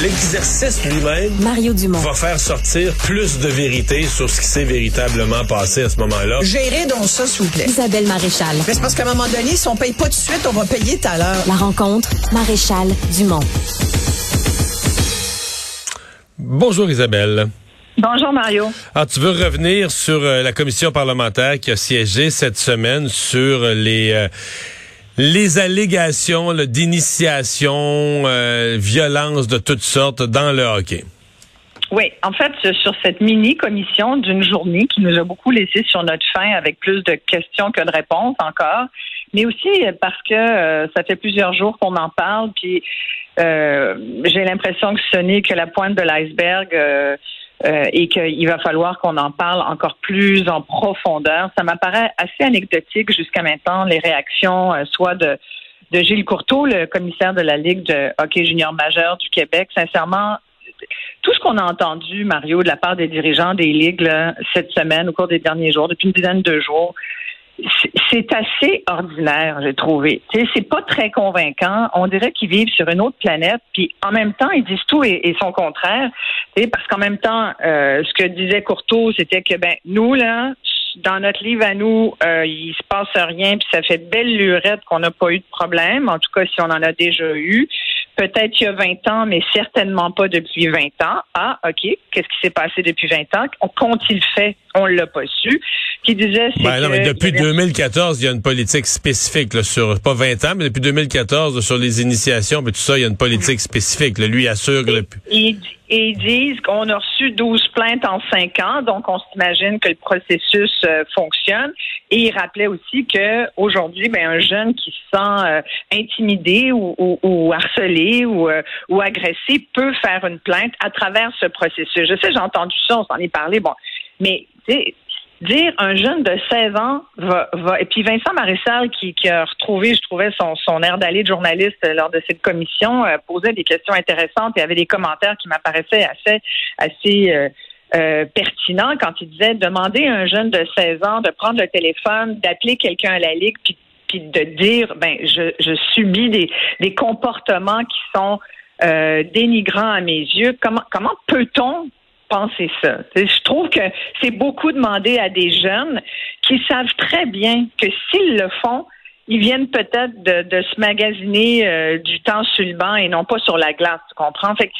L'exercice lui-même Mario Dumont. va faire sortir plus de vérité sur ce qui s'est véritablement passé à ce moment-là. Gérez donc ça, s'il vous plaît. Isabelle Maréchal. Mais c'est parce qu'à un moment donné, si on paye pas tout de suite, on va payer tout à l'heure. La rencontre, Maréchal Dumont. Bonjour Isabelle. Bonjour Mario. Alors, tu veux revenir sur euh, la commission parlementaire qui a siégé cette semaine sur les euh, les allégations d'initiation, euh, violence de toutes sortes dans le hockey. Oui, en fait, sur cette mini-commission d'une journée qui nous a beaucoup laissé sur notre faim avec plus de questions que de réponses encore, mais aussi parce que euh, ça fait plusieurs jours qu'on en parle, puis euh, j'ai l'impression que ce n'est que la pointe de l'iceberg. Euh, euh, et qu'il va falloir qu'on en parle encore plus en profondeur. Ça m'apparaît assez anecdotique jusqu'à maintenant, les réactions, euh, soit de, Gilles Courteau, le commissaire de la Ligue de hockey junior majeur du Québec. Sincèrement, tout ce qu'on a entendu, Mario, de la part des dirigeants des ligues là, cette semaine, au cours des derniers jours, depuis une dizaine de jours, c'est assez ordinaire, j'ai trouvé. C'est pas très convaincant. On dirait qu'ils vivent sur une autre planète, puis en même temps, ils disent tout et, et son contraire. Parce qu'en même temps, euh, ce que disait Courteau, c'était que ben nous là, dans notre livre à nous, euh, il se passe rien, puis ça fait belle lurette qu'on n'a pas eu de problème. En tout cas, si on en a déjà eu peut-être il y a 20 ans, mais certainement pas depuis 20 ans. Ah, OK, qu'est-ce qui s'est passé depuis 20 ans? Qu'ont-ils fait? On l'a pas su. Qui disait, c'est ben non, mais depuis 2014, il y a une politique spécifique là, sur pas 20 ans, mais depuis 2014 sur les initiations, mais tout ça, il y a une politique spécifique. Là, lui assure que le... et, et, ils disent qu'on a reçu 12 plaintes en 5 ans, donc on s'imagine que le processus euh, fonctionne. Et il rappelait aussi que aujourd'hui, ben un jeune qui se sent euh, intimidé ou, ou, ou harcelé ou, euh, ou agressé peut faire une plainte à travers ce processus. Je sais, j'ai entendu ça, on s'en est parlé, bon, mais dire un jeune de 16 ans va, va et puis Vincent Marissal qui, qui a retrouvé, je trouvais son, son air d'aller de journaliste lors de cette commission, euh, posait des questions intéressantes et avait des commentaires qui m'apparaissaient assez assez euh, euh, pertinents quand il disait demander à un jeune de 16 ans de prendre le téléphone, d'appeler quelqu'un à la ligue puis de dire ben je, je subis des, des comportements qui sont euh, dénigrants à mes yeux. Comment comment peut-on penser ça? Je trouve que c'est beaucoup demander à des jeunes qui savent très bien que s'ils le font, ils viennent peut-être de, se magasiner euh, du temps sur le banc et non pas sur la glace, tu comprends? Fait que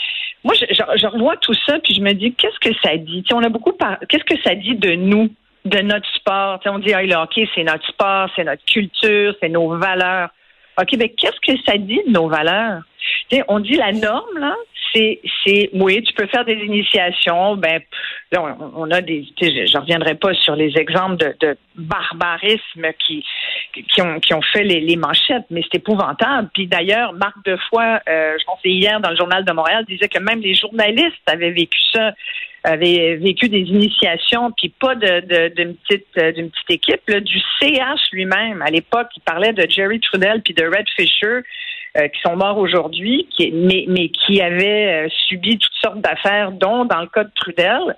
moi, je, je, je revois tout ça, puis je me dis, qu'est-ce que ça dit? on a beaucoup par... Qu'est-ce que ça dit de nous? de notre sport? on dit, ah, le hockey, c'est notre sport, c'est notre culture, c'est nos valeurs. OK, mais qu'est-ce que ça dit de nos valeurs? on dit la norme, là, oui, tu peux faire des initiations. Ben, on, a des, je, reviendrai pas sur les exemples de, de barbarisme qui, ont, fait les, manchettes, mais c'est épouvantable. Puis d'ailleurs, Marc Defoy, euh, je pense hier dans le journal de Montréal, disait que même les journalistes avaient vécu ça avait vécu des initiations, puis pas de, d'une petite euh, d'une petite équipe, là, du CH lui-même. À l'époque, il parlait de Jerry Trudell puis de Red Fisher, qui sont morts aujourd'hui, mais, mais qui avaient euh, subi toutes sortes d'affaires, dont dans le cas de Trudel.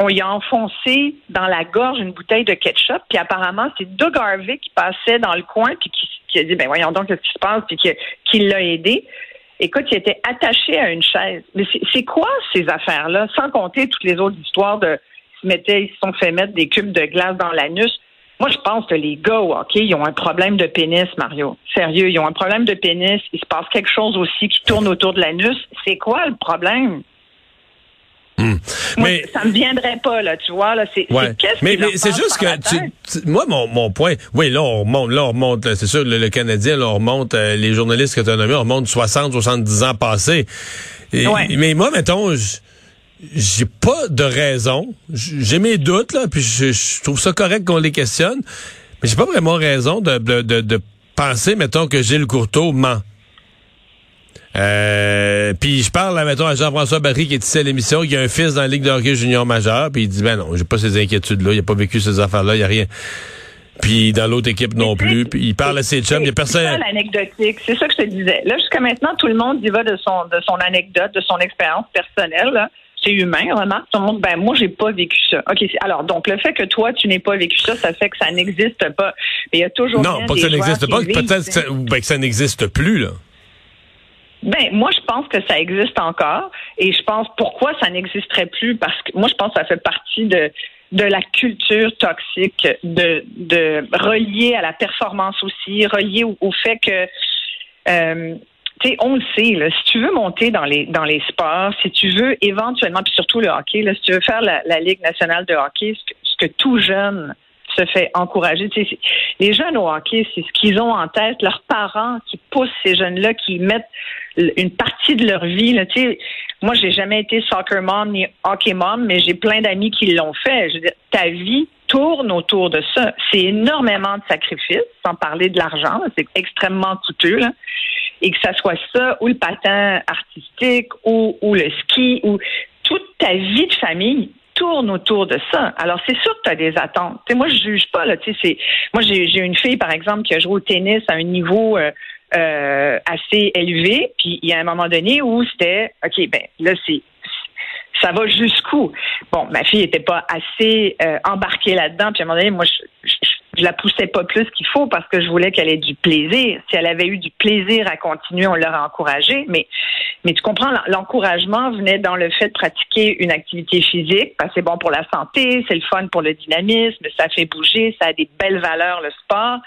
on y a enfoncé dans la gorge une bouteille de ketchup, puis apparemment, c'est Doug Harvey qui passait dans le coin, puis qui, a dit, ben voyons donc ce qui se passe, puis qui, l'a aidé. Écoute, il était attaché à une chaise. Mais c'est quoi ces affaires-là? Sans compter toutes les autres histoires de se, mettaient, ils se sont fait mettre des cubes de glace dans l'anus. Moi, je pense que les gars au hockey, ils ont un problème de pénis, Mario. Sérieux, ils ont un problème de pénis. Il se passe quelque chose aussi qui tourne autour de l'anus. C'est quoi le problème? Hmm. Moi, mais ça me viendrait pas là, tu vois là. C'est ouais. qu'est-ce Mais, mais c'est juste que moi mon, mon point, oui là on remonte, là on remonte, c'est sûr le, Canadien, là on remonte euh, les journalistes que tu as nommés, on remonte 60, 70 ans passés. Mais moi mettons, j'ai pas de raison, j'ai mes doutes là, puis je, trouve ça correct qu'on les questionne, mais j'ai pas vraiment raison de, de, de, de penser mettons que Gilles Courteau ment. Euh, puis je parle, là, mettons, à Jean-François Barry qui est ici à l'émission, qui a un fils dans la Ligue de hockey junior majeur, puis il dit, ben non, j'ai pas ces inquiétudes-là, il a pas vécu ces affaires-là, il y a rien. Puis dans l'autre équipe non plus. Puis il parle à ses chums. Il y a personne. C'est ça l'anecdotique. C'est ça que je te disais. Là, jusqu'à maintenant, tout le monde y va de son de son anecdote, de son expérience personnelle. C'est humain, remarque. Tout le monde, ben moi, j'ai pas vécu ça. OK. Alors, donc, le fait que toi, tu n'aies pas vécu ça, ça fait que ça n'existe pas. Mais il y a toujours. Non, pas que ça n'existe pas, peut-être que ça, ben, que ça n'existe plus, là. Ben, moi, je pense que ça existe encore. Et je pense pourquoi ça n'existerait plus? Parce que moi, je pense que ça fait partie de, de la culture toxique, de, de relier à la performance aussi, relié au, fait que euh, on le sait, si tu veux monter dans les sports, si tu veux éventuellement, puis surtout le hockey, si tu veux faire la, Ligue nationale de hockey, ce que, tout jeune se fait encourager. Les jeunes au hockey, c'est ce qu'ils ont en tête, leurs parents qui poussent ces jeunes-là, qui mettent une partie de leur vie. Là, tu sais, moi, j'ai jamais été soccer mom ni hockey mom, mais j'ai plein d'amis qui l'ont fait. Ta vie tourne autour de ça. C'est énormément de sacrifices, sans parler de l'argent. C'est extrêmement coûteux. Et que ça soit ça ou le patin artistique ou, le ski ou toute ta vie de famille tourne autour de ça. Alors, c'est sûr que tu as des attentes. moi, je juge pas. Là, moi, j'ai, une fille, par exemple, qui a joué au tennis à un niveau euh, euh, assez élevé. Puis, il y a un moment donné où c'était, OK, ben là, c'est ça va jusqu'où? Bon, ma fille n'était pas assez euh, embarquée là-dedans. Puis à un moment donné, moi, je, je la poussais pas plus qu'il faut parce que je voulais qu'elle ait du plaisir. Si elle avait eu du plaisir à continuer, on l'aurait encouragée. Mais, mais tu comprends, l'encouragement venait dans le fait de pratiquer une activité physique parce que c'est bon pour la santé, c'est le fun pour le dynamisme, ça fait bouger, ça a des belles valeurs, le sport.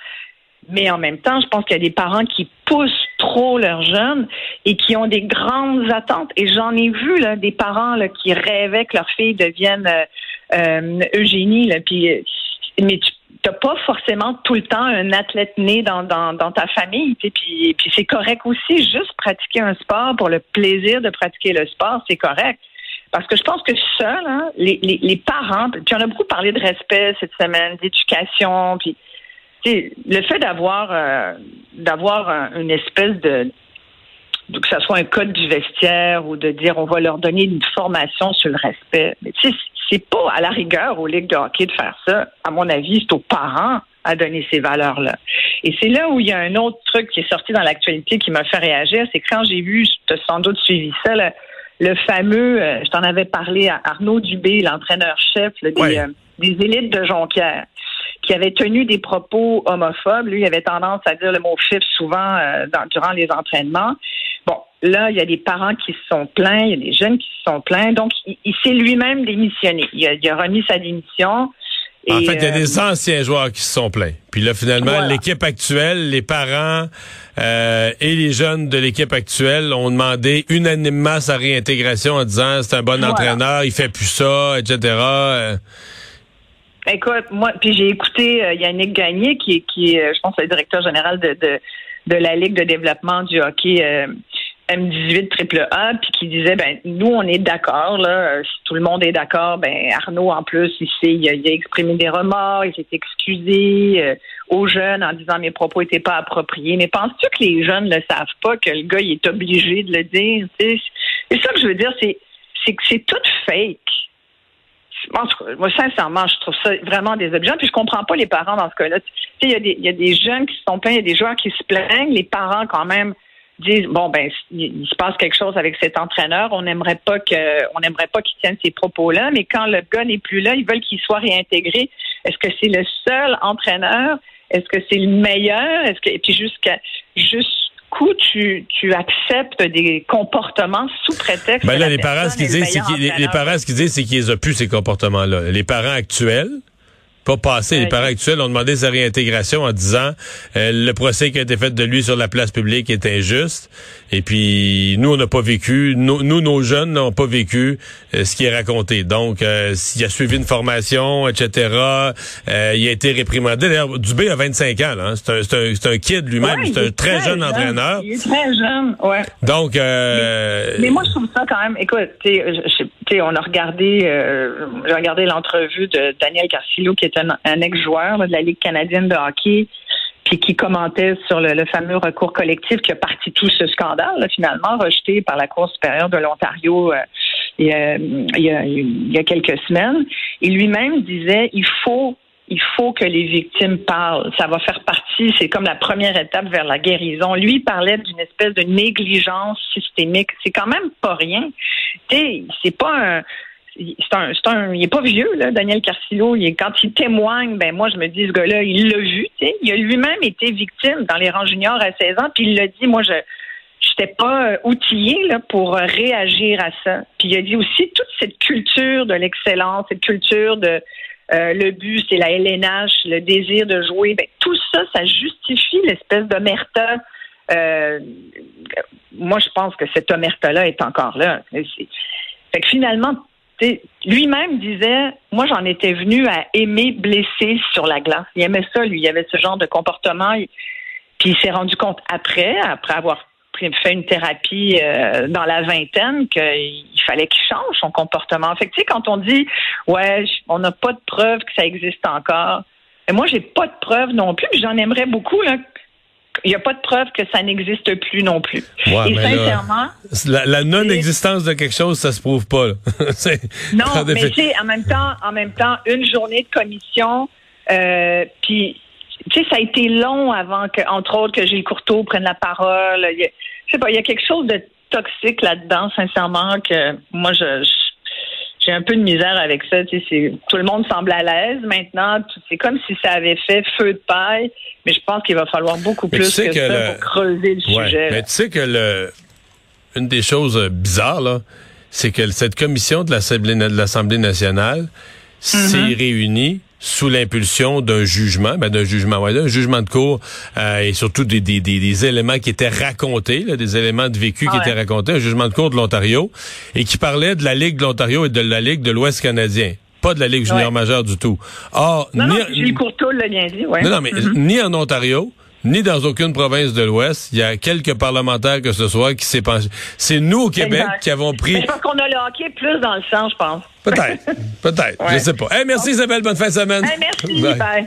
Mais en même temps, je pense qu'il y a des parents qui poussent trop leurs jeunes et qui ont des grandes attentes. Et j'en ai vu là, des parents là, qui rêvaient que leur fille devienne euh, euh Eugénie. Là, puis, mais tu t'as pas forcément tout le temps un athlète né dans, ta famille. Puis, puis c'est correct aussi, juste pratiquer un sport pour le plaisir de pratiquer le sport, c'est correct. Parce que je pense que seul, hein, les, les, parents, puis on a beaucoup parlé de respect cette semaine, d'éducation, puis le fait d'avoir euh, d'avoir une espèce de que ce soit un code du vestiaire ou de dire on va leur donner une formation sur le respect. Mais tu sais, c'est pas à la rigueur aux ligues de hockey de faire ça. À mon avis, c'est aux parents à donner ces valeurs-là. Et c'est là où il y a un autre truc qui est sorti dans l'actualité qui m'a fait réagir, c'est quand j'ai vu, tu as sans doute suivi ça, le, fameux, euh, je t'en avais parlé à Arnaud Dubé, l'entraîneur-chef des, euh, des élites de Jonquière qui avait tenu des propos homophobes. Lui, il avait tendance à dire le mot fif souvent euh, durant les entraînements. Bon, là, il y a des parents qui se sont plaints, il y a des jeunes qui se sont plaints. Donc, il, s'est lui-même démissionné. Il a, remis sa démission. en fait, il y a des euh, anciens joueurs qui se sont plaints. Puis là, finalement, l'équipe actuelle, les parents euh, et les jeunes de l'équipe actuelle ont demandé unanimement sa réintégration en disant c'est un bon entraîneur, il fait plus ça, etc. Écoute, moi, puis j'ai écouté euh, Yannick Gagné, qui, qui est, je pense, le directeur général de, de, de la Ligue de développement du hockey euh, M18 triple A, puis qui disait, ben nous, on est d'accord, là, euh, si tout le monde est d'accord, ben Arnaud, en plus, il, il, a, exprimé des remords, il s'est excusé aux jeunes en disant mes propos n'étaient pas appropriés. Mais penses-tu que les jeunes ne savent pas que le gars, il est obligé de le dire? C'est ça que je veux dire, c'est, c'est que c'est tout fake moi, sincèrement, je trouve ça vraiment désobligeant. Puis je comprends pas les parents dans ce cas-là. Tu sais, il y, a des jeunes qui se sont plaints, il y a des joueurs qui se plaignent. Les parents, quand même, disent bon ben il, se passe quelque chose avec cet entraîneur, on n'aimerait pas que on n'aimerait pas qu'il tienne ces propos-là, mais quand le gars n'est plus là, ils veulent qu'il soit réintégré. Est-ce que c'est le seul entraîneur? Est-ce que c'est le meilleur? Est-ce que et puis jusqu'à coup, tu, tu acceptes des comportements sous prétexte. Ben là, les parents, ce qu'ils disent, c'est qu'ils, les, parents, ce qu'ils disent, c'est qu'ils ont plus ces comportements-là. Les parents actuels, pas passé. Les parents actuels ont demandé sa réintégration en disant euh, le procès qui a été fait de lui sur la place publique est injuste. Et puis nous, on n'a pas vécu, nous, nos jeunes n'ont pas vécu euh, ce qui est raconté. Donc, euh, s'il a suivi une formation, etc., il a été réprimandé. D'ailleurs, Dubé a 25 ans. Hein. C'est un, un, un, kid lui-même. c'est un très, jeune, entraîneur. Il est très jeune, ouais. Donc, mais, moi, je trouve ça quand même. Écoute, on a regardé, j'ai regardé l'entrevue de Daniel Carcillo, qui est un, ex-joueur de la Ligue canadienne de hockey, puis qui commentait sur le, fameux recours collectif qui a parti tout ce scandale, finalement, rejeté par la Cour supérieure de l'Ontario euh, il, y a, quelques semaines. Et lui-même disait, il faut il faut que les victimes parlent. Ça va faire partie, c'est comme la première étape vers la guérison. Lui parlait d'une espèce de négligence systémique. C'est quand même pas rien. C'est pas un, c'est un, un, il est pas vieux, là, Daniel Carcillo. Il quand il témoigne, ben moi, je me dis, ce gars-là, il l'a vu. Il a lui-même été victime dans les rangs juniors à 16 ans, puis il l'a dit, moi, je, j'étais pas euh, outillée là, pour euh, réagir à ça. Puis il a dit aussi toute cette culture de l'excellence, cette culture de euh, le but, c'est la LNH, le désir de jouer. Ben, tout ça, ça justifie l'espèce d'omerta. Euh, moi, je pense que cette omerta-là est encore là. Fait que finalement, lui-même disait, moi, j'en étais venu à aimer blesser sur la glace. Il aimait ça, lui. Il avait ce genre de comportement. Puis il s'est rendu compte après, après avoir fait une thérapie euh, dans la vingtaine qu'il fallait qu'il change son comportement. Fait que, tu sais, quand on dit ouais, on n'a pas de preuve que ça existe encore, et moi j'ai pas de preuve non plus, j'en aimerais beaucoup là. Il n'y a pas de preuve que ça n'existe plus non plus. et sincèrement, la, non-existence de quelque chose, ça se prouve pas. non, mais tu en même temps, en même temps, une journée de commission, euh, puis tu sais, ça a été long avant que, entre autres, que Gilles Courteau prenne la parole. Il y a, je sais pas, il y a quelque chose de toxique là-dedans, sincèrement, que moi, je, j'ai un peu de misère avec ça. Tu sais, tout le monde semble à l'aise maintenant. C'est comme si ça avait fait feu de paille, mais je pense qu'il va falloir beaucoup plus que, ça pour creuser le sujet. Mais tu sais que le, une des choses bizarres, là, c'est que cette commission de l'Assemblée nationale s'est mm-hmm. réunie sous l'impulsion d'un jugement, ben d'un jugement, ouais, d'un jugement de cour euh, et surtout des, des, des, éléments qui étaient racontés, là, des éléments de vécu qui étaient racontés, un jugement de cour de l'Ontario et qui parlait de la Ligue de l'Ontario et de la Ligue de l'Ouest canadien. Pas de la Ligue junior majeure du tout. Or, non, ni, non, Courtois l'a bien dit, ouais. Non, non, mais mm-hmm. ni en Ontario, ni dans aucune province de l'Ouest. Il y a quelques parlementaires que ce soit qui s'est pensé. C'est nous au Québec qui avons pris. Mais parce qu'on a le hockey plus dans le sang, je pense. Peut-être. Peut-être. Je sais pas. merci Isabelle. Bonne fin de semaine. merci. Bye.